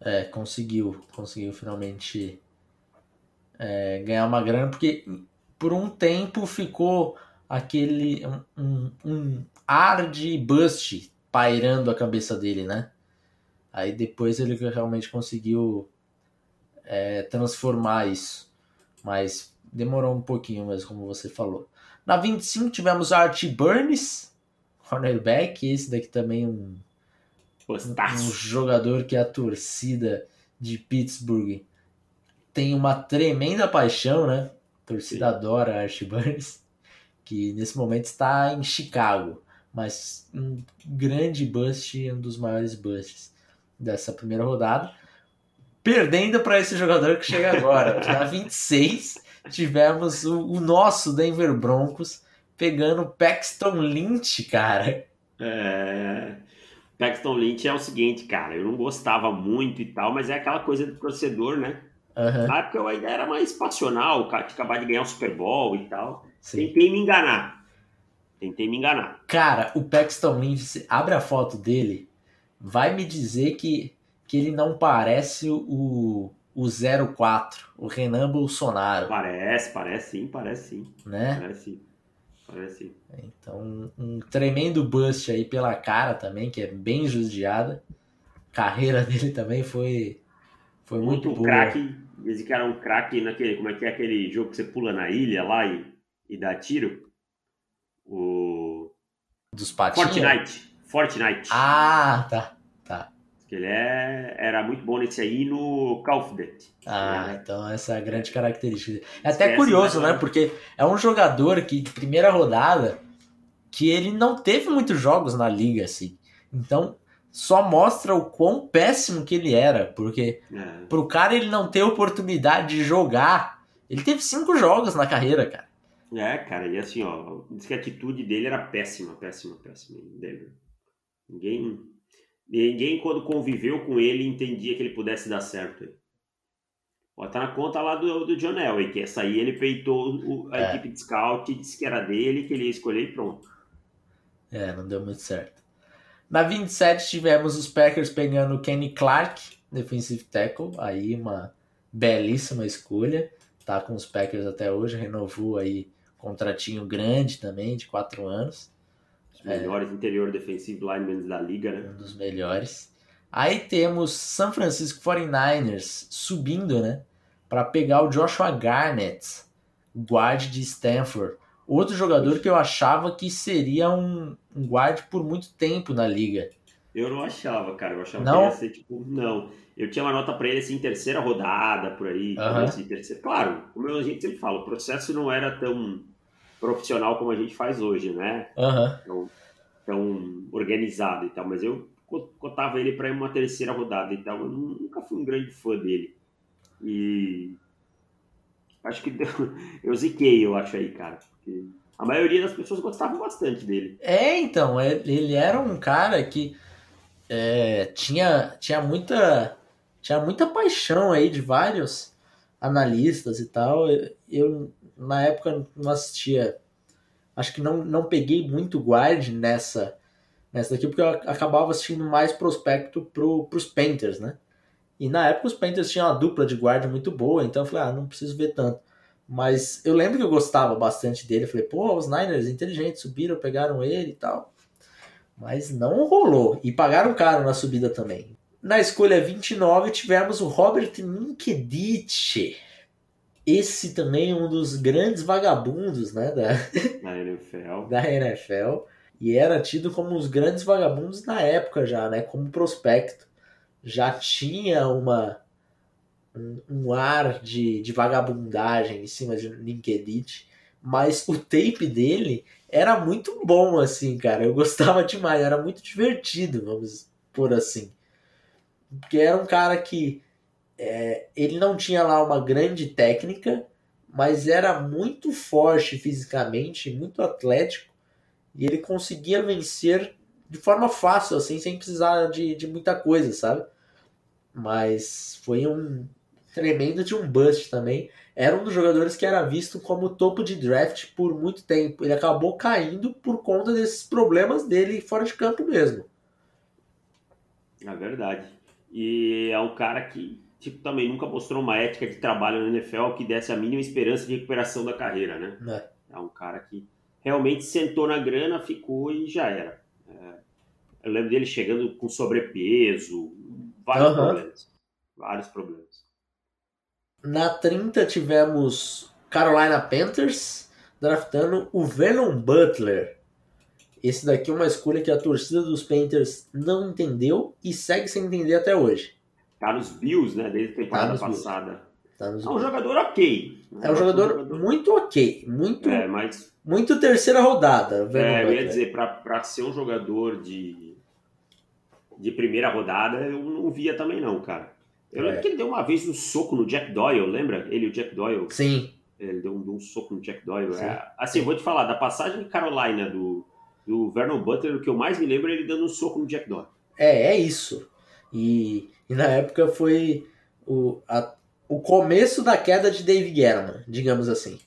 É, conseguiu. Conseguiu finalmente é, ganhar uma grana, porque por um tempo ficou aquele um, um, ar de bust pairando a cabeça dele, né? Aí depois ele realmente conseguiu é, transformar isso. Mas demorou um pouquinho mesmo, como você falou. Na 25 tivemos Art Burns, cornerback. Esse daqui também um, um jogador que a torcida de Pittsburgh tem uma tremenda paixão, né? A torcida Sim. adora Art Burns, que nesse momento está em Chicago mas um grande bust, um dos maiores busts dessa primeira rodada. Perdendo para esse jogador que chega agora. Na 26, tivemos o, o, nosso Denver Broncos pegando Paxton Lynch, cara. É. Paxton Lynch é o seguinte, cara, eu não gostava muito e tal, mas é aquela coisa do torcedor, né? Uhum. Na época eu ainda era mais passional, tinha acabado de ganhar o Super Bowl e tal. Sim. Tentei me enganar. Tentei me enganar. Cara, o Paxton Lynch, abre a foto dele, vai me dizer que, que ele não parece o, o 04, o Renan Bolsonaro. Parece, parece sim, parece sim. Né? Parece sim. Parece. Então, um tremendo bust aí pela cara também, que é bem judiada. A carreira dele também foi, foi muito, muito boa. craque. Dizem que era um craque naquele. Como é que é aquele jogo que você pula na ilha lá e, e dá tiro? O. Dos patinhos? Fortnite. Fortnite. Ah, tá. Tá. Ele é, era muito bom nesse aí no Duty. Ah, é. então essa é a grande característica. É até Esquece curioso, né? Porque é um jogador que de primeira rodada que ele não teve muitos jogos na liga, assim. Então, só mostra o quão péssimo que ele era, porque é. pro cara ele não ter oportunidade de jogar, ele teve cinco jogos na carreira, cara. É, cara, e assim, ó, diz que a atitude dele era péssima, péssima, péssima Denver. Ninguém, ninguém quando conviveu com ele entendia que ele pudesse dar certo. Ó, tá na conta lá do, do John Elway, que essa aí ele peitou o, a é. equipe de scout, disse que era dele, que ele ia escolher e pronto. É, não deu muito certo. Na 27 tivemos os Packers pegando Kenny Clark, defensive tackle, aí uma belíssima escolha, tá com os Packers até hoje, renovou aí contratinho grande também, de quatro anos. Melhores é, interior defensive linemen da liga, né? Um dos melhores. Aí temos San Francisco 49ers subindo, né? Para pegar o Joshua Garnett, guard de Stanford. Outro jogador que eu achava que seria um, um guard por muito tempo na liga. Eu não achava, cara. Eu achava não? que ia ser tipo, não. Eu tinha uma nota para ele assim, terceira rodada, por aí. Uhum. Assim, terceira. Claro, como a gente sempre fala, o processo não era tão profissional como a gente faz hoje, né? Uhum. Tão, tão organizado e tal. Mas eu cotava ele para uma terceira rodada e tal. Eu nunca fui um grande fã dele. E acho que eu ziquei, eu acho aí, cara. Porque a maioria das pessoas gostavam bastante dele. É, então, é, ele era um cara que é, tinha, tinha muita tinha muita paixão aí de vários analistas e tal. Eu, eu na época não assistia. Acho que não, não peguei muito guard nessa nessa daqui, porque eu acabava assistindo mais prospecto pro, pros Panthers, né? E na época os Panthers tinham uma dupla de guarda muito boa, então eu falei, ah, não preciso ver tanto. Mas eu lembro que eu gostava bastante dele. Falei, pô, os Niners inteligentes subiram, pegaram ele e tal. Mas não rolou. E pagaram caro na subida também. Na escolha 29 tivemos o Robert Minkedich. Esse também é um dos grandes vagabundos né, da, Na NFL. da NFL. E era tido como um dos grandes vagabundos na época já, né? Como prospecto. Já tinha uma um, um ar de, de vagabundagem em cima de LinkedIn. Mas o tape dele era muito bom, assim, cara. Eu gostava demais, era muito divertido, vamos por assim. Porque era um cara que é, ele não tinha lá uma grande técnica, mas era muito forte fisicamente, muito atlético, e ele conseguia vencer de forma fácil, assim, sem precisar de, de muita coisa, sabe? Mas foi um tremendo de um bust também. Era um dos jogadores que era visto como topo de draft por muito tempo. Ele acabou caindo por conta desses problemas dele fora de campo mesmo. É verdade. E é um cara que, tipo, também nunca mostrou uma ética de trabalho na NFL que desse a mínima esperança de recuperação da carreira, né? É. É um cara que realmente sentou na grana, ficou e já era. É, eu lembro dele chegando com sobrepeso, vários Aham. problemas. Vários problemas. Na 30 tivemos Carolina Panthers draftando o Vernon Butler. Esse daqui é uma escolha que a torcida dos Panthers não entendeu e segue sem entender até hoje. Nos Bills, né? Desde a temporada Bills. passada. Tá nos- É um jogador ok. né? É um jogador muito ok, muito, É, mas muito terceira rodada. É, eu ia dizer, pra, pra ser um jogador de, de primeira rodada, eu não via também não, cara. Eu lembro É. que ele deu uma vez um soco no Jack Doyle, lembra? Ele e o Jack Doyle. Sim, Ele deu um, um soco no Jack Doyle. Sim. É, assim, vou te falar, da passagem de Carolina do, do Vernon Butler, o que eu mais me lembro é ele dando um soco no Jack Doyle. é, é isso. E, e na época foi o, a- o começo da queda de Dave Gettleman, digamos assim.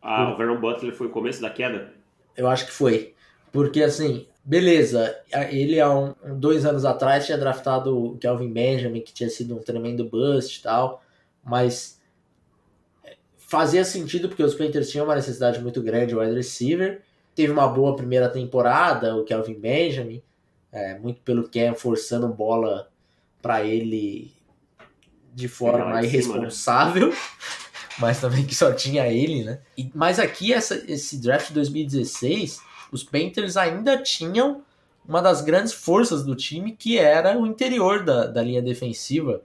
Ah, Hum. o Vernon Butler foi o começo da queda? Eu acho que foi. Porque assim, beleza, ele há um, dois anos atrás tinha draftado o Kelvin Benjamin, que tinha sido um tremendo bust e tal, mas é, fazia sentido porque os Panthers tinham uma necessidade muito grande de wide receiver. Teve uma boa primeira temporada, o Kelvin Benjamin, é, muito pelo Cam forçando bola para ele de forma em cima, né? irresponsável. Mas também que só tinha ele, né? E, mas aqui, essa, esse draft de 2016, os Panthers ainda tinham uma das grandes forças do time, que era o interior da, da linha defensiva,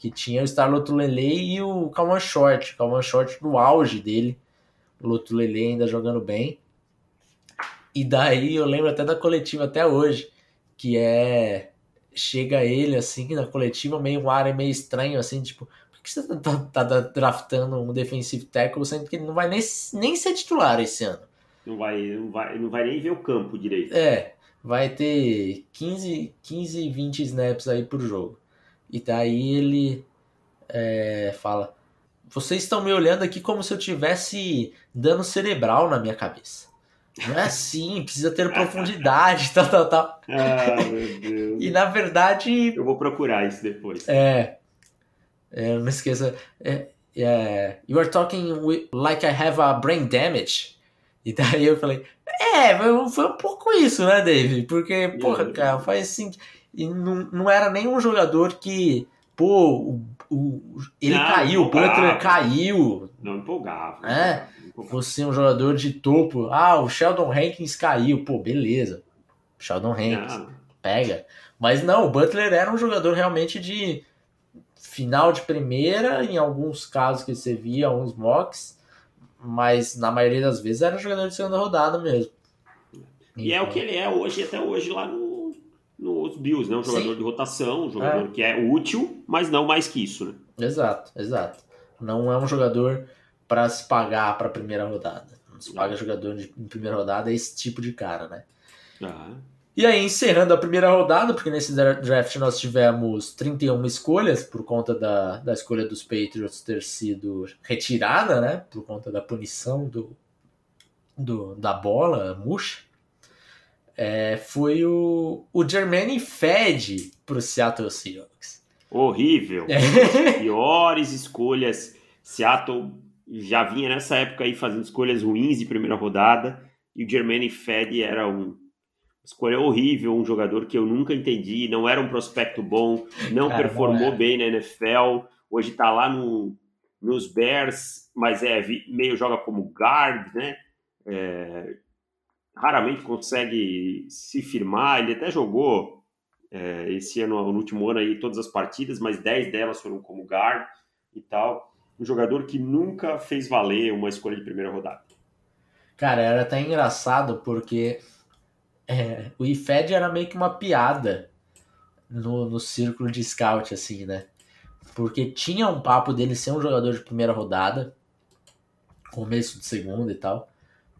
que tinha o Star Lotulele e o Calman Short. O Calman Short no auge dele, o Lotulele ainda jogando bem. E daí eu lembro até da coletiva até hoje, que é chega ele assim na coletiva meio um ar meio estranho assim, tipo, por que você tá, tá- tá draftando um defensive tackle sendo que ele não vai nem, nem ser titular esse ano? Não vai, não, vai, não vai nem ver o campo direito. É, vai ter 15, 15 20 snaps aí por jogo. E daí ele é, fala: Vocês estão me olhando aqui como se eu tivesse dano cerebral na minha cabeça. Não é assim, precisa ter profundidade, tal, tal, tal. Ah, meu Deus. E na verdade, Eu vou procurar isso depois. é. é não esqueça. É, é, you are talking wi- like I have a brain damage. E daí eu falei, é, foi foi um pouco isso, né, Dave? Porque, porra, cara, faz assim. E não, não era nenhum jogador que, pô, o, o- ele Não, caiu, o Butler caiu. Não empolgava. não É? empolgava, não empolgava. Você é um jogador de topo. Ah, o Sheldon Hankins caiu. Pô, beleza. Sheldon Hankins. Não, pega. Mas não, o Butler era um jogador realmente de final de primeira, em alguns casos que você via, uns mocks, mas na maioria das vezes era um jogador de segunda rodada mesmo. E é o que ele é hoje, até hoje, lá no, nos Bills, né? Um jogador Sim. É. de rotação, um jogador que é útil, mas não mais que isso, né? Exato, exato. Não é um jogador para se pagar para primeira rodada. Não se paga jogador de, em primeira rodada é esse tipo de cara, né? Ah, E aí, encerrando a primeira rodada, porque nesse dra- draft nós tivemos 31 escolhas, por conta da, da escolha dos Patriots ter sido retirada, né? Por conta da punição do, do, da bola murcha. É, foi o, o Jermaine Fed pro Seattle Seahawks. Horrível. É. piores escolhas. Seattle já vinha nessa época aí fazendo escolhas ruins de primeira rodada e o Jermaine Fed era um escolha horrível, um jogador que eu nunca entendi, não era um prospecto bom, não Cara, performou não bem na NFL, hoje está lá no, nos Bears, mas é meio joga como guard, né? É, raramente consegue se firmar, ele até jogou é, esse ano, no último ano aí, todas as partidas, mas 10 delas foram como guard e tal um jogador que nunca fez valer uma escolha de primeira rodada. Cara, era até engraçado porque é, o IFED era meio que uma piada no, no círculo de scout, assim, né? Porque tinha um papo dele ser um jogador de primeira rodada, começo de segunda e tal,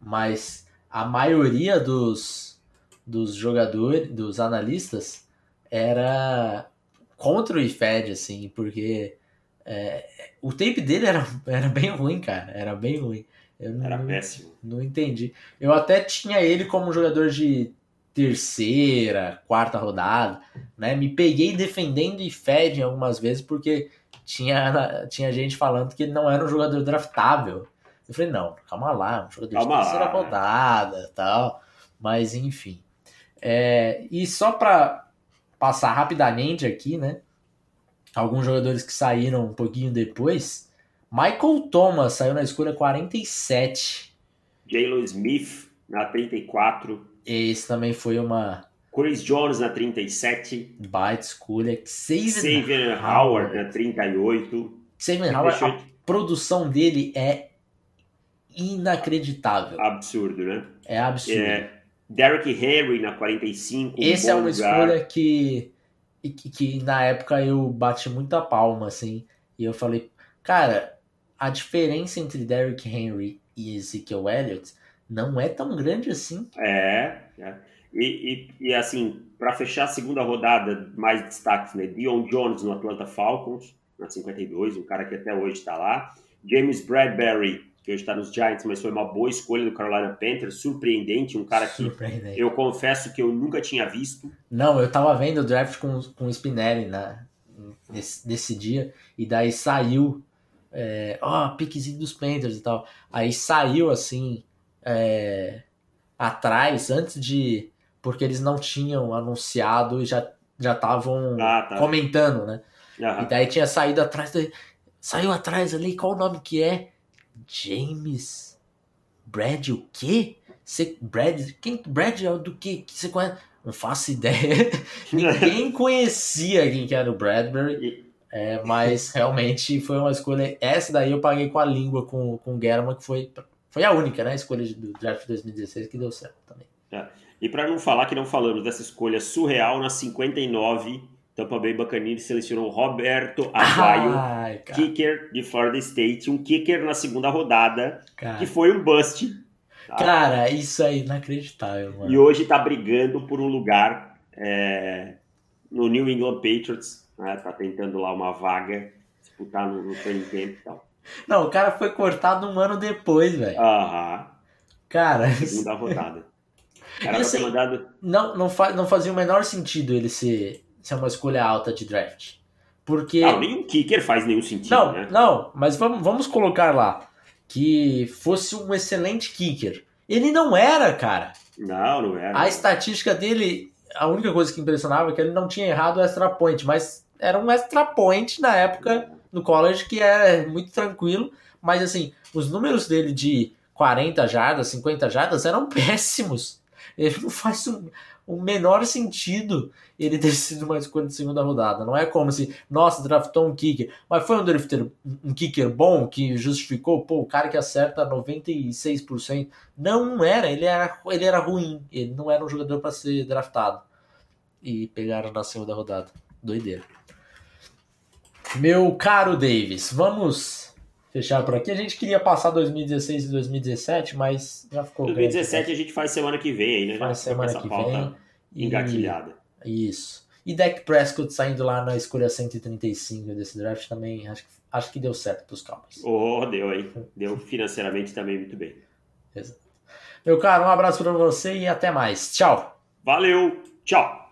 mas a maioria dos, dos jogadores, dos analistas, era contra o IFED, assim, porque é, o tape dele era, era bem ruim, cara. Era bem ruim. Eu era não, péssimo. Não entendi. Eu até tinha ele como jogador de terceira, quarta rodada, né? Me peguei defendendo e Fed algumas vezes porque tinha, tinha gente falando que ele não era um jogador draftável. Eu falei, não, calma lá, um jogador calma de terceira lá. rodada tal. Mas enfim. É, e só para passar rapidamente aqui, né? alguns jogadores que saíram um pouquinho depois. Michael Thomas saiu na escolha 47. Jalen Smith na 34. Esse também foi uma. Chris Jones na 37. Baita escolha. Xavier Howard na 38. Xavier Howard, a produção dele é inacreditável. Absurdo, né? É absurdo. É, Derrick Henry na 45. Esse é uma lugar. escolha que que, que, na época eu bati muita palma, assim, e eu falei, cara, a diferença entre Derrick Henry e Ezekiel Elliott não é tão grande assim. É, é. E, e, e, assim, para fechar a segunda rodada, mais destaques, né? Dion Jones no Atlanta Falcons, na 52, um cara que até hoje está lá. James Bradbury que hoje está nos Giants, mas foi uma boa escolha do Carolina Panthers, surpreendente, um cara que eu confesso que eu nunca tinha visto. Não, eu tava vendo o draft com, com o Spinelli né, nesse, nesse dia, e daí saiu, é, ó, oh, piquezinho dos Panthers e tal. Aí saiu assim, é, atrás, antes de. Porque eles não tinham anunciado e já já estavam ah, tá. comentando, né? Uhum. E daí tinha saído atrás, saiu atrás ali, qual o nome que é? James Brad o quê? Você, Brad, quem, Brad é do que? Você conhece? Não faço ideia. Ninguém conhecia quem que era o Bradbury. É, mas realmente foi uma escolha. Essa daí eu paguei com a língua com, com o German, que foi, foi a única né, escolha do draft 2016 que deu certo também. É. E para não falar que não falamos dessa escolha surreal na 59 Tampa Bay Buccaneers selecionou Roberto Aguayo, kicker de Florida State, um kicker na segunda rodada, cara. que foi um bust. Tá? Cara, isso é inacreditável, mano. E hoje tá brigando por um lugar é, no New England Patriots, né? tá tentando lá uma vaga, disputar no, no training camp e tal. Não, o cara foi cortado um ano depois, velho. Aham. Cara... Segunda rodada. O cara assim, mandado... não, não, fa não fazia o menor sentido ele ser se é uma escolha alta de draft. Porque. Não, nenhum kicker faz nenhum sentido. Não, né? não, mas vamos, vamos colocar lá que fosse um excelente kicker. Ele não era, cara. Não, não era. A estatística dele, a única coisa que impressionava é que ele não tinha errado o extra point, mas era um extra point na época no college que era muito tranquilo, mas assim, os números dele de 40 jardas, 50 jardas eram péssimos. Ele não faz um, o menor sentido ele ter sido uma escolha de segunda rodada. Não é como se, nossa, draftou um kicker, mas foi um drafter, um kicker bom que justificou, pô, o cara que acerta 96%. Não, não era, ele era, ele era ruim, ele não era um jogador para ser draftado. E pegaram na segunda rodada. Doideira. Meu caro Davis, vamos fechar por aqui. A gente queria passar 2016 e 2017, mas já ficou 2017 a gente faz semana que vem aí, né? Faz já semana que vem. Engatilhada. E... Isso. E Dak Prescott saindo lá na escolha 135 desse draft também, acho, acho que deu certo para os Cowboys. Oh, deu aí. Deu financeiramente também muito bem. Exato. Meu caro, um abraço para você e até mais. Tchau. Valeu. Tchau.